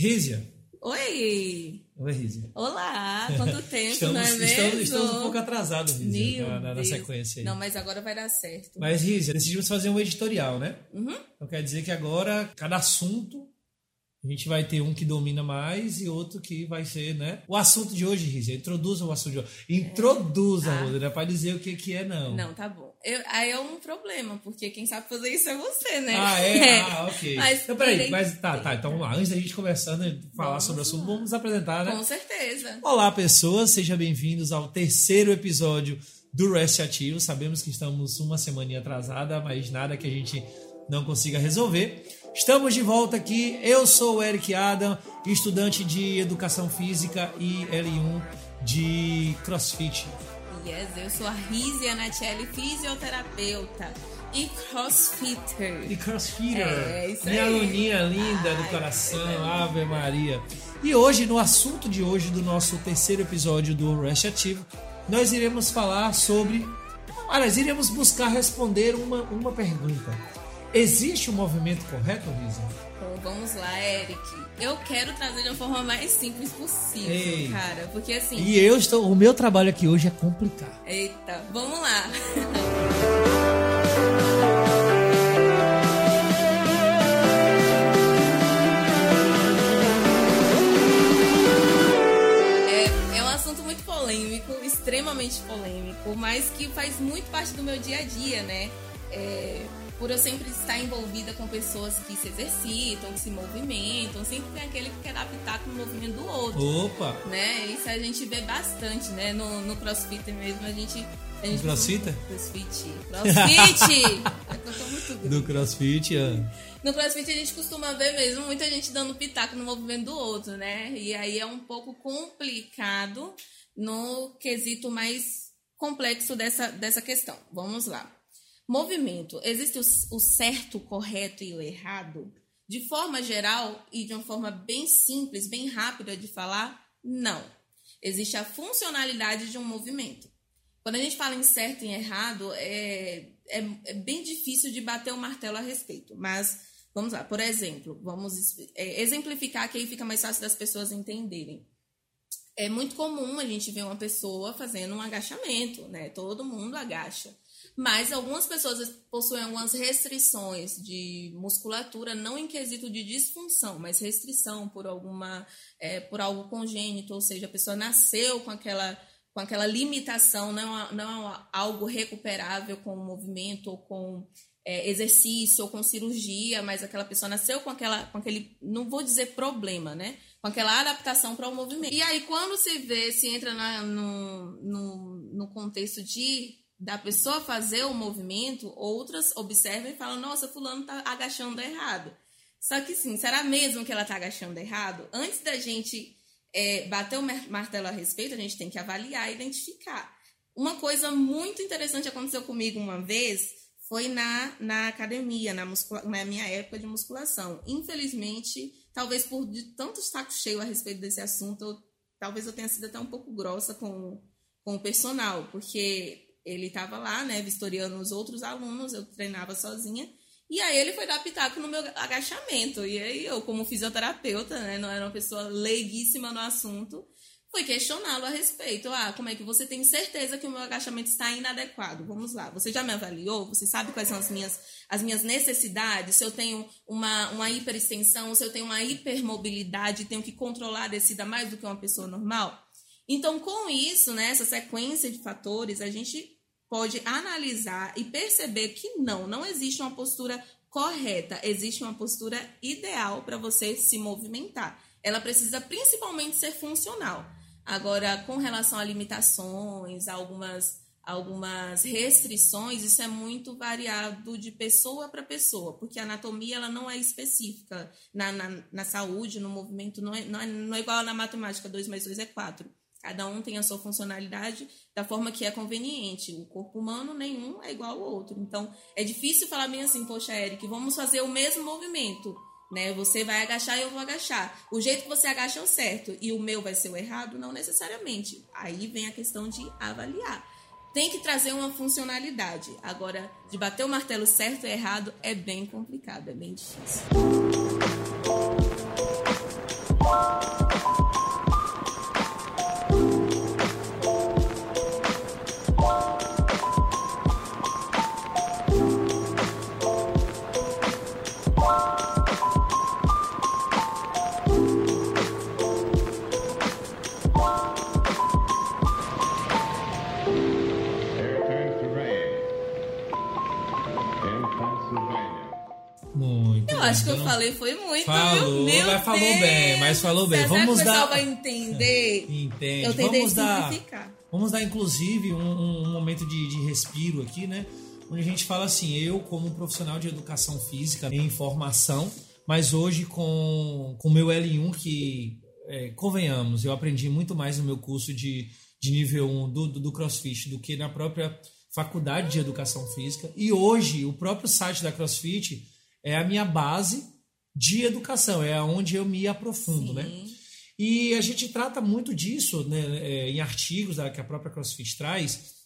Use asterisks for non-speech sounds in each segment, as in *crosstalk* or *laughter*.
Rízia. Oi! Oi, Rízia. Olá! *laughs* Quanto tempo, estamos, não é mesmo? Estamos, estamos um pouco atrasados, Rízia, na, na, sequência aí. Não, mas agora vai dar certo. Mas, Rízia, decidimos fazer um editorial, né? Uhum. Então quer dizer que agora, cada assunto, a gente vai ter um que domina mais e outro que vai ser, né? O assunto de hoje, Rízia, introduza o assunto de hoje. Introduza, Ah. Rodrigo, não é pra dizer o que, que é, não. Não, tá bom. Eu- aí é um problema, porque quem sabe fazer isso é você, né? Ah, é? *laughs* Ah, ok. Mas então, peraí, mas tá, tá. Então vamos lá. Antes da gente começar, né, falar Vamos sobre o assunto, vamos nos apresentar, né? Com certeza. Olá, pessoas, sejam bem-vindos ao terceiro episódio do Rest Ativo. Sabemos que estamos uma semana atrasada, mas nada que a gente não consiga resolver. Estamos de volta aqui. Eu sou o Eric Adam, estudante de Educação Física e L1 de CrossFit. Yes, eu sou a Rizia Nachelli, fisioterapeuta e crossfitter. E CrossFitter, É, isso minha aí. aluninha linda do Ai, coração, coisa Ave Maria. E hoje, no assunto de hoje, do nosso terceiro episódio do Rest Ativo, nós iremos falar sobre. Aliás, iremos buscar responder uma, uma pergunta. Existe um movimento correto, Risa? Vamos lá, Eric. Eu quero trazer de uma forma mais simples possível, Ei. cara. Porque assim. E eu estou. O meu trabalho aqui hoje é complicar. Eita, vamos lá. *laughs* É, é um assunto muito polêmico, extremamente polêmico, mas que faz muito parte do meu dia a dia, né? É, por eu sempre estar envolvida com pessoas que se exercitam, que se movimentam, sempre tem aquele que quer adaptar com o movimento do outro Opa! né? Isso a gente vê bastante, né? No, no CrossFit mesmo, a gente. A gente CrossFit? CrossFit. *laughs* CrossFit! É eu tô muito grande. Do CrossFit. ah. No CrossFit a gente costuma ver mesmo muita gente dando pitaco no movimento do outro, né? E aí é um pouco complicado no quesito mais complexo dessa, dessa questão. Vamos lá. Movimento. Existe o, o certo, o correto e o errado? De forma geral e de uma forma bem simples, bem rápida de falar, não. Existe a funcionalidade de um movimento. Quando a gente fala em certo e em errado, é, é, é bem difícil de bater o martelo a respeito. Mas, vamos lá, por exemplo, vamos é, exemplificar que aí fica mais fácil das pessoas entenderem. É muito comum a gente ver uma pessoa fazendo um agachamento, né? Todo mundo agacha. Mas algumas pessoas possuem algumas restrições de musculatura, não em quesito de disfunção, mas restrição por alguma, é, por algo congênito, ou seja, a pessoa nasceu com aquela, com aquela limitação, não, é- não é algo recuperável com o movimento ou com é, exercício ou com cirurgia, mas aquela pessoa nasceu com aquela, com aquele, não vou dizer problema, né? Com aquela adaptação para o movimento. E aí, quando se vê, se entra na- no, no, no contexto de da pessoa fazer o movimento, outras observam e falam, nossa, fulano tá agachando errado. Só que sim, será mesmo que ela tá agachando errado? Antes da gente é, bater o mar- martelo a respeito, a gente tem que avaliar e identificar. Uma coisa muito interessante aconteceu comigo uma vez foi na, na academia, na, muscula- na minha época de musculação. Infelizmente, talvez por de tanto saco cheio a respeito desse assunto, eu- talvez eu tenha sido até um pouco grossa com, com o personal, porque ele estava lá, né, vistoriando os outros alunos, eu treinava sozinha, e aí ele foi dar pitaco no meu agachamento. E aí eu, como fisioterapeuta, né, não era uma pessoa leiguíssima no assunto, fui questioná-lo a respeito. Ah, como é que você tem certeza que o meu agachamento está inadequado? Vamos lá. Você já me avaliou? Você sabe quais são as minhas, as minhas necessidades? Se eu tenho uma, uma hiperextensão, se eu tenho uma hipermobilidade, tenho que controlar a descida mais do que uma pessoa normal? Então, com isso, né, essa sequência de fatores, a gente pode analisar e perceber que não, não existe uma postura correta, existe uma postura ideal para você se movimentar. Ela precisa principalmente ser funcional. Agora, com relação a limitações, algumas algumas restrições, isso é muito variado de pessoa para pessoa, porque a anatomia ela não é específica na, na, na saúde, no movimento, não é, não, é, não é igual na matemática, 2 mais 2 é 4. Cada um tem a sua funcionalidade da forma que é conveniente. O corpo humano, nenhum é igual ao outro. Então, é difícil falar bem assim, poxa, Eric, vamos fazer o mesmo movimento. Né? Você vai agachar e eu vou agachar. O jeito que você agacha é o certo e o meu vai ser o errado? Não necessariamente. Aí vem a questão de avaliar. Tem que trazer uma funcionalidade. Agora, de bater o martelo certo e errado é bem complicado, é bem difícil. Que foi muito, falou, viu? Meu mas falou Deus. bem, mas falou bem. Vamos dar. O pessoal vai entender. *laughs* Entende. Eu tentei vamos simplificar. Dar, vamos dar, inclusive, um, um momento de, de respiro aqui, né? Onde a gente fala assim, eu como profissional de educação física em formação, mas hoje com o meu L1 que é, convenhamos, eu aprendi muito mais no meu curso de, de nível 1 do, do, do CrossFit do que na própria faculdade de educação física. E hoje, o próprio site da CrossFit é a minha base de educação, é onde eu me aprofundo, né? Sim. né? E a gente trata muito disso né, é, em artigos que a própria CrossFit traz,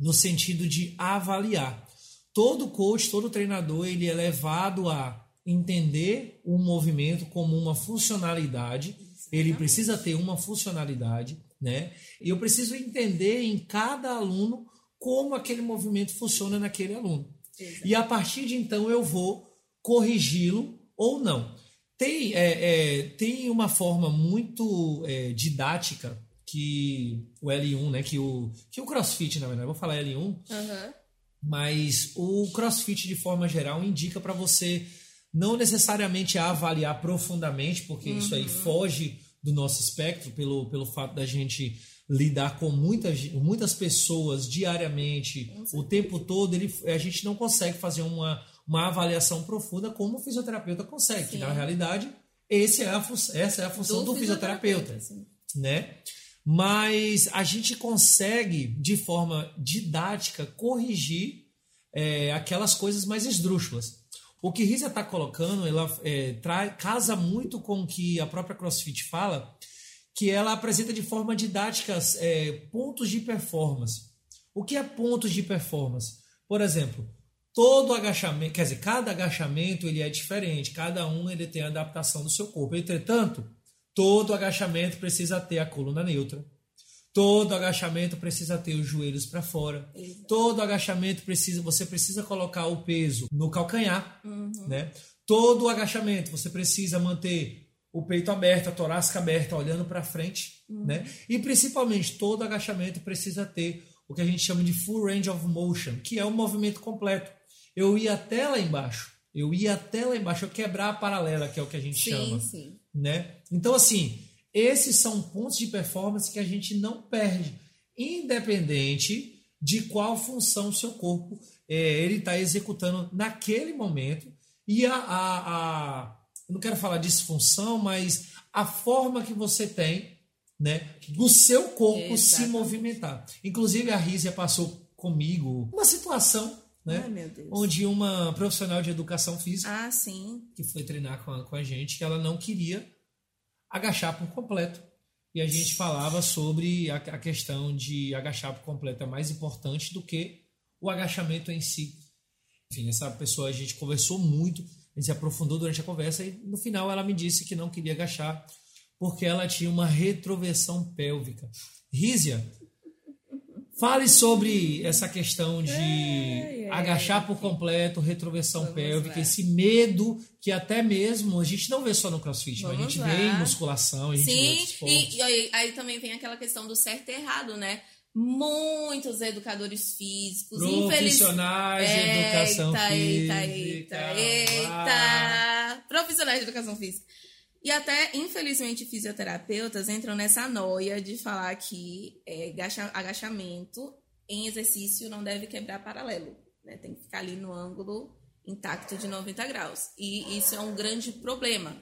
no sentido de avaliar. Todo coach, todo treinador, ele é levado a entender o movimento como uma funcionalidade. Ele precisa ter uma funcionalidade, né? E eu preciso entender em cada aluno como aquele movimento funciona naquele aluno. Exato. E a partir de então eu vou corrigi-lo ou não. Tem, é, é, tem uma forma muito é, didática que o L1, né, que o, que o CrossFit, na verdade, vou falar L1, uhum. mas o CrossFit, de forma geral, indica para você não necessariamente avaliar profundamente, porque uhum. isso aí uhum. foge do nosso espectro, pelo, pelo fato da gente lidar com muitas, muitas pessoas diariamente, o tempo todo, ele, a gente não consegue fazer uma, uma avaliação profunda como o fisioterapeuta consegue, que na realidade esse é a, essa é a função do, do fisioterapeuta, fisioterapeuta né? Mas a gente consegue, de forma didática, corrigir é, aquelas coisas mais esdrúxulas. O que Risa está colocando, ela é, traz, casa muito com o que a própria CrossFit fala, que ela apresenta de forma didática é, pontos de performance. O que é pontos de performance? Por exemplo, todo agachamento, quer dizer, cada agachamento ele é diferente, cada um ele tem a adaptação do seu corpo. Entretanto, todo agachamento precisa ter a coluna neutra. Todo agachamento precisa ter os joelhos para fora. Exato. Todo agachamento precisa, você precisa colocar o peso no calcanhar, uhum. né? Todo agachamento você precisa manter o peito aberto, a torácica aberta, olhando para frente, uhum. né? E principalmente todo agachamento precisa ter o que a gente chama de full range of motion, que é o movimento completo. Eu ia até lá embaixo, eu ia até lá embaixo, eu quebrar a paralela, que é o que a gente sim, chama, sim. né? Então assim, esses são pontos de performance que a gente não perde, independente de qual função o seu corpo é, ele está executando naquele momento e a, a, a não quero falar disfunção, mas a forma que você tem né, do seu corpo Exatamente. se movimentar. Inclusive, a Rízia passou comigo uma situação né, Ai, onde uma profissional de educação física ah, que foi treinar com a, com a gente, ela não queria agachar por completo. E a gente falava sobre a, a questão de agachar por completo é mais importante do que o agachamento em si. Enfim, essa pessoa a gente conversou muito a gente se aprofundou durante a conversa e no final ela me disse que não queria agachar porque ela tinha uma retroversão pélvica. Rízia, fale sobre essa questão de é, é, agachar por completo, retroversão Vamos pélvica, lá. esse medo que até mesmo a gente não vê só no crossfit, mas a gente lá. vê em musculação, a gente Sim, vê e, e aí, aí também vem aquela questão do certo e errado, né? muitos educadores físicos, profissionais de educação eita, física. Eita, eita, eita. Profissionais de educação física. E até, infelizmente, fisioterapeutas entram nessa noia de falar que é, agachamento em exercício não deve quebrar paralelo. Né? Tem que ficar ali no ângulo intacto de 90 graus. E isso é um grande problema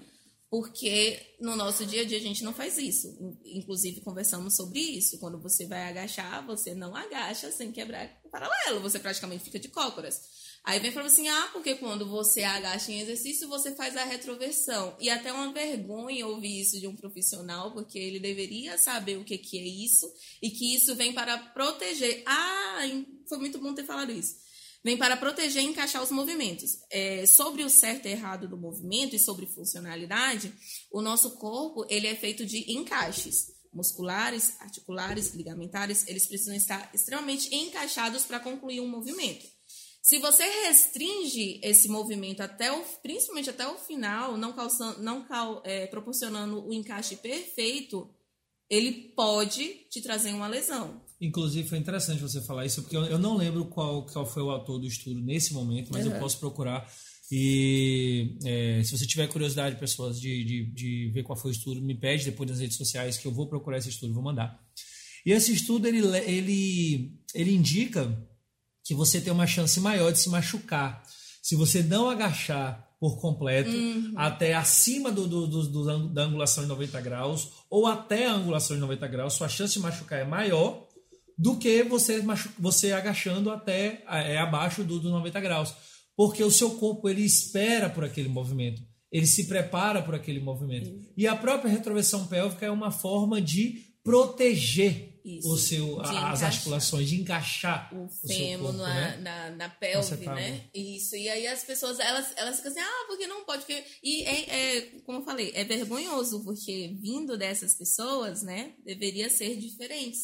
porque no nosso dia a dia a gente não faz isso. Inclusive, conversamos sobre isso. Quando você vai agachar, você não agacha sem quebrar paralelo, você praticamente fica de cócoras. Aí vem para assim: ah, porque quando você agacha em exercício, você faz a retroversão. E até uma vergonha ouvir isso de um profissional, porque ele deveria saber o que, que é isso e que isso vem para proteger. Ah, foi muito bom ter falado isso vem para proteger e encaixar os movimentos. É, sobre o certo e errado do movimento e sobre funcionalidade, o nosso corpo ele é feito de encaixes musculares, articulares, ligamentares, eles precisam estar extremamente encaixados para concluir um movimento. Se você restringe esse movimento até o, principalmente até o final, não, calçando, não é, proporcionando o encaixe perfeito, ele pode te trazer uma lesão. Inclusive, foi interessante você falar isso, porque eu, não lembro qual, qual foi o autor do estudo nesse momento, mas uhum. eu posso procurar. E é, se você tiver curiosidade, pessoas, de, de, de, ver qual foi o estudo, me pede depois nas redes sociais que eu vou procurar esse estudo e vou mandar. E esse estudo ele, ele, ele indica que você tem uma chance maior de se machucar se você não agachar por completo uhum. até acima do, do, do, do, da angulação de 90 graus ou até a angulação de 90 graus, sua chance de machucar é maior do que você, você agachando até é, abaixo do, do 90 graus. Porque o seu corpo ele espera por aquele movimento, ele se prepara por aquele movimento. Uhum. E a própria retroversão pélvica é uma forma de proteger isso, o seu, as articulações, de encaixar o, o fêmur na, né? na, na, pelve, né? Isso. E aí as pessoas, elas, elas ficam assim, ah, porque não pode? Porque... E é, é, como eu falei, é vergonhoso, porque vindo dessas pessoas, né, deveria ser diferente.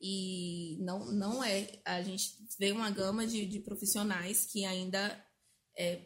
E não, não é. A gente vê uma gama de, de profissionais que ainda é,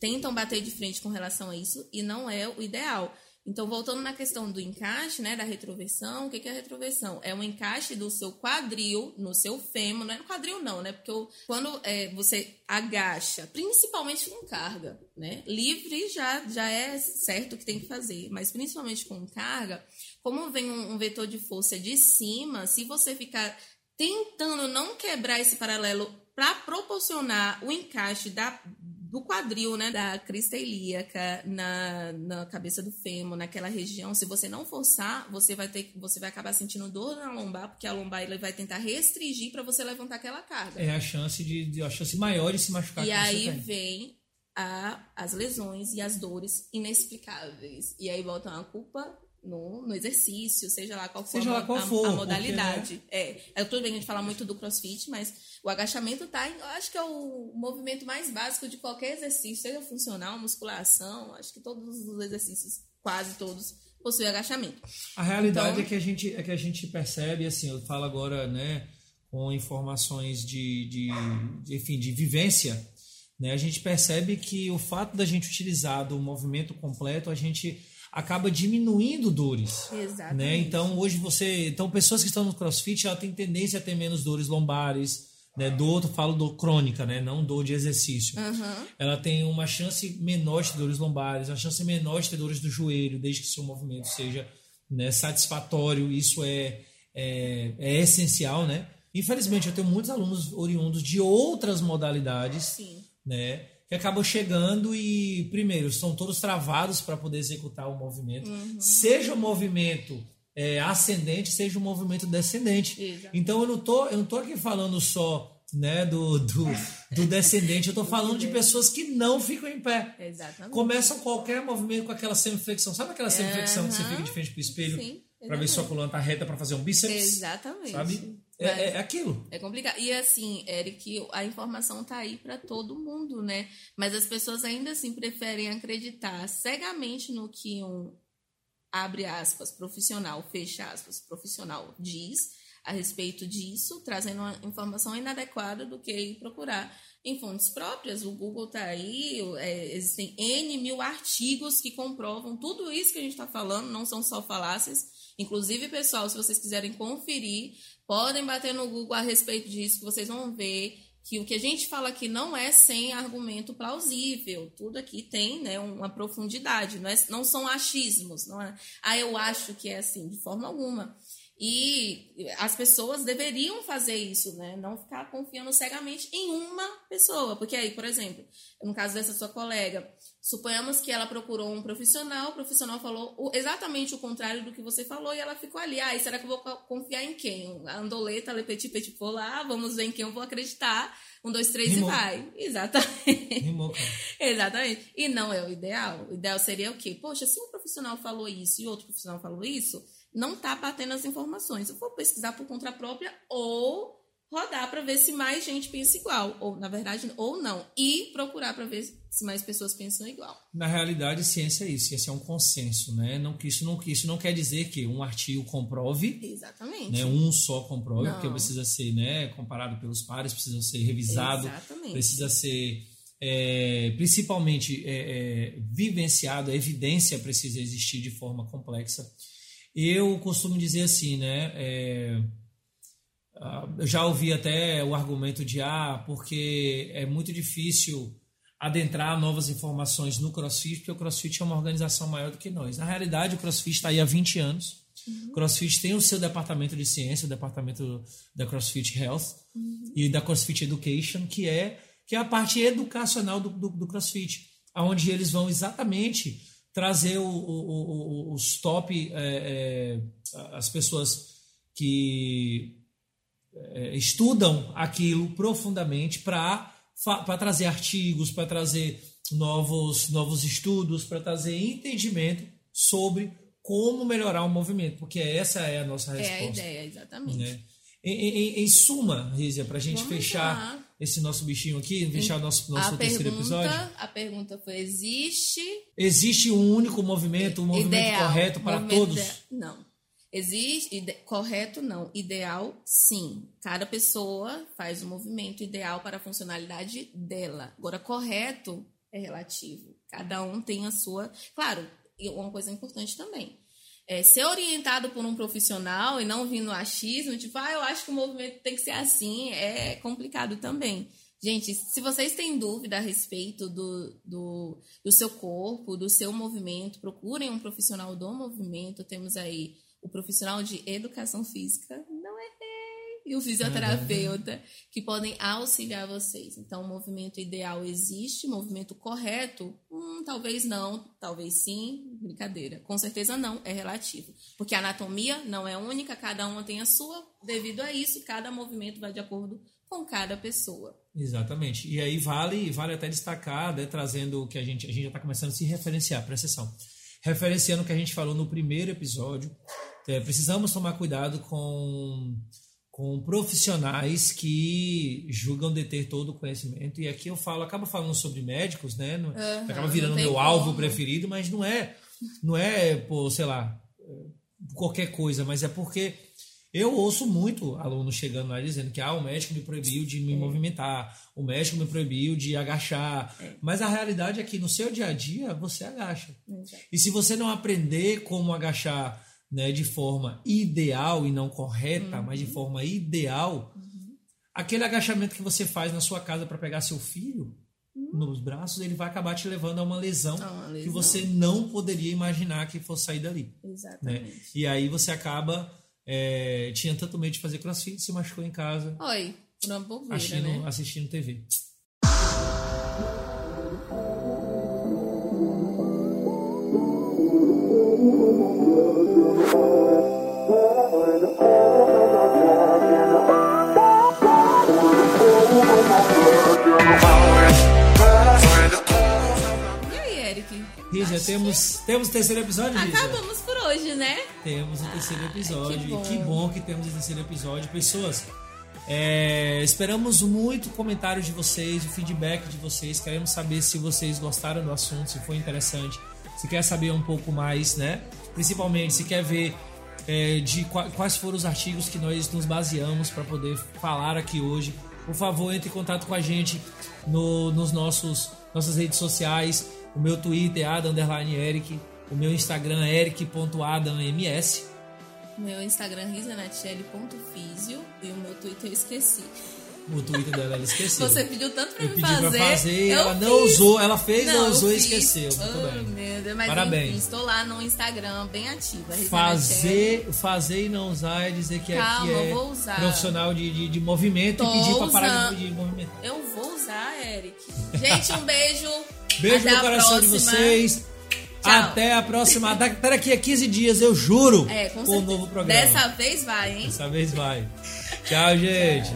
tentam bater de frente com relação a isso e não é o ideal. Então, voltando na questão do encaixe, né, da retroversão, o que é a retroversão? É um encaixe do seu quadril no seu fêmur, não é no quadril não, né? Porque quando é, você agacha, principalmente com carga, né? Livre já, já é certo que tem que fazer, mas principalmente com carga, como vem um, um vetor de força de cima, se você ficar tentando não quebrar esse paralelo para proporcionar o encaixe da, do quadril, né, da crista ilíaca na, na cabeça do fêmur, naquela região, se você não forçar, você vai ter você vai acabar sentindo dor na lombar, porque a lombar ele vai tentar restringir para você levantar aquela carga. É a chance de, de a chance maior de se machucar. E aí vem a, as lesões e as dores inexplicáveis. E aí botam a culpa no, no exercício, seja lá qual for, seja a, qual for a, a modalidade. Porque, né? é, é, tudo bem a gente fala muito do crossfit, mas o agachamento tá, eu acho que é o movimento mais básico de qualquer exercício, seja funcional, musculação, acho que todos os exercícios, quase todos, possuem agachamento. A realidade então, é que a gente é que a gente percebe, assim, eu falo agora, né, com informações de, de, de enfim, de vivência, né, a gente percebe que o fato da gente utilizar do movimento completo, a gente acaba diminuindo dores. Exatamente. Né? Então, hoje você. Então, pessoas que estão no crossfit ela tem tendência a ter menos dores lombares. Né? Dor, eu falo dor crônica, né? não dor de exercício. Uhum. Ela tem uma chance menor de ter dores lombares, uma chance menor de ter dores do joelho, desde que seu movimento seja né, satisfatório. Isso é, é, é essencial, né? Infelizmente, eu tenho muitos alunos oriundos de outras modalidades, Sim. né? Que acabam chegando e, primeiro, são todos travados para poder executar o movimento. Uhum. Seja o movimento é, ascendente, seja o movimento descendente. Exato. Então, eu não tô, eu não tô aqui falando só né, do, do, do descendente, eu estou falando de pessoas que não ficam em pé. Exatamente. Começam qualquer movimento com aquela semiflexão. Sabe aquela semiflexão uhum. que você fica de frente para o espelho? Para ver se sua coluna está reta para fazer um bíceps? Exatamente. Sabe? É, é, aquilo. É complicado. E assim, Eric, a informação tá aí para todo mundo, né? Mas as pessoas ainda assim preferem acreditar cegamente no que um abre aspas profissional, fecha aspas, profissional diz a respeito disso, trazendo uma informação inadequada do que ir procurar em fontes próprias. O Google tá aí, é, existem N mil artigos que comprovam tudo isso que a gente está falando, não são só falácias. Inclusive, pessoal, se vocês quiserem conferir, Podem bater no Google a respeito disso, que vocês vão ver que o que a gente fala aqui não é sem argumento plausível. Tudo aqui tem né, uma profundidade, não, é, não são achismos. Não é, ah, eu acho que é assim, de forma alguma. E as pessoas deveriam fazer isso, né? Não ficar confiando cegamente em uma pessoa. Porque aí, por exemplo, no caso dessa sua colega, suponhamos que ela procurou um profissional, o profissional falou exatamente o contrário do que você falou e ela ficou ali. Ah, será que eu vou confiar em quem? A andoleta, le petit petit vamos ver em quem eu vou acreditar. Um, dois, três Rimou. e vai. Exatamente. Rimou. *laughs* Exatamente. E não é o ideal. O ideal seria o quê? Poxa, se um profissional falou isso e outro profissional falou isso não está batendo as informações. Eu vou pesquisar por conta própria ou rodar para ver se mais gente pensa igual, ou na verdade, ou não, e procurar para ver se mais pessoas pensam igual. Na realidade, ciência é isso, ciência é um consenso, né? Não que isso não isso não quer dizer que um artigo comprove, exatamente, né? Um só comprove, não. porque precisa ser, né? Comparado pelos pares, precisa ser revisado, exatamente. precisa ser é, principalmente é, é, vivenciado, a evidência precisa existir de forma complexa. Eu costumo dizer assim, né? É, eu já ouvi até o argumento de ah, porque é muito difícil adentrar novas informações no CrossFit, porque o CrossFit é uma organização maior do que nós. Na realidade, o CrossFit está aí há 20 anos. Uhum. O CrossFit tem o seu departamento de ciência, o departamento da CrossFit Health uhum. e da CrossFit Education, que é, que é a parte educacional do, do, do CrossFit, onde eles vão exatamente trazer o, o, o, os top, é, é, as pessoas que estudam aquilo profundamente para trazer artigos, para trazer novos, novos estudos, para trazer entendimento sobre como melhorar o movimento, porque essa é a nossa resposta. É a ideia, exatamente. Né? Em, em, em, suma, Rízia, para a gente Vamos fechar lá. esse nosso bichinho aqui, fechar o nosso, nosso terceiro pergunta, episódio. A pergunta foi: existe. Existe um único movimento, um movimento Ideal, correto para movimento todos? De... Não. Existe ide... correto não, ideal sim. Cada pessoa faz o movimento ideal para a funcionalidade dela. Agora correto é relativo. Cada um tem a sua. Claro, uma coisa importante também. É, ser orientado por um profissional e não vir no achismo, tipo, ah, eu acho que o movimento tem que ser assim, é complicado também. Gente, se vocês têm dúvida a respeito do, do, do seu corpo, do seu movimento, procurem um profissional do movimento. Temos aí o profissional de educação física, não é e o fisioterapeuta, que podem auxiliar vocês. Então, o movimento ideal existe, movimento correto, hum, talvez não, talvez sim, brincadeira. Com certeza não, é relativo. Porque a anatomia não é única, cada uma tem a sua, devido a isso, cada movimento vai de acordo com cada pessoa. Exatamente. E aí vale, vale até destacar, né, trazendo o que a gente, a gente já está começando a se referenciar, presta atenção referenciando o que a gente falou no primeiro episódio. É, precisamos tomar cuidado com, com profissionais que julgam deter todo o conhecimento. E aqui eu falo, acaba falando sobre médicos, né? Uhum, acaba virando meu como. alvo preferido, mas não é, não é, por, sei lá, qualquer coisa, mas é porque eu ouço muito alunos chegando lá dizendo que ah, o médico me proibiu de me é. movimentar, o médico me proibiu de agachar. É. Mas a realidade é que no seu dia a dia você agacha. Exato. E se você não aprender como agachar né, de forma ideal e não correta, uhum. mas de forma ideal, uhum. aquele agachamento que você faz na sua casa para pegar seu filho uhum. nos braços, ele vai acabar te levando a uma lesão, uma lesão, que você não poderia imaginar que fosse sair dali. Né? Exatamente. Né? E aí você acaba é, tinha tanto medo de fazer crossfit, se machucou em casa. Oi, por uma bobeira, assistindo, né? assistindo TV. Rígia, temos, temos o terceiro episódio? Acabamos por hoje, né? Temos o terceiro episódio. que, bom. que bom que temos o terceiro episódio. Pessoas, é, esperamos muito comentários de vocês, o feedback de vocês. Queremos saber se vocês gostaram do assunto, se foi interessante, se quer saber um pouco mais, né? Principalmente se quer ver é, de quais foram os artigos que nós nos baseamos para poder falar aqui hoje. Por favor, entre em contato com a gente no, nos nossos nossas redes sociais. O meu Twitter é Adam Eric. O meu Instagram é eric.adamms. Meu Instagram é risanatiele.fisio e o meu Twitter eu esqueci. O Twitter dela ela esqueceu. Você pediu tanto pra eu me fazer. Pra fazer ela fiz. não usou, ela fez, não, não usou e esqueceu. Muito oh, bem. Deus, mas Parabéns. Enfim, estou lá no Instagram bem ativa. Fazer, fazer e não usar é dizer que Calma, é, que é profissional de, de, de movimento Tô e pedir pra parar de, de movimento. Eu vou usar, Eric. Gente, um beijo. Beijo Até no coração de vocês. Tchau. Até a próxima. Até daqui a 15 dias, eu juro. É, com, com um novo programa. Dessa vez vai, hein? Dessa vez vai. Tchau, gente.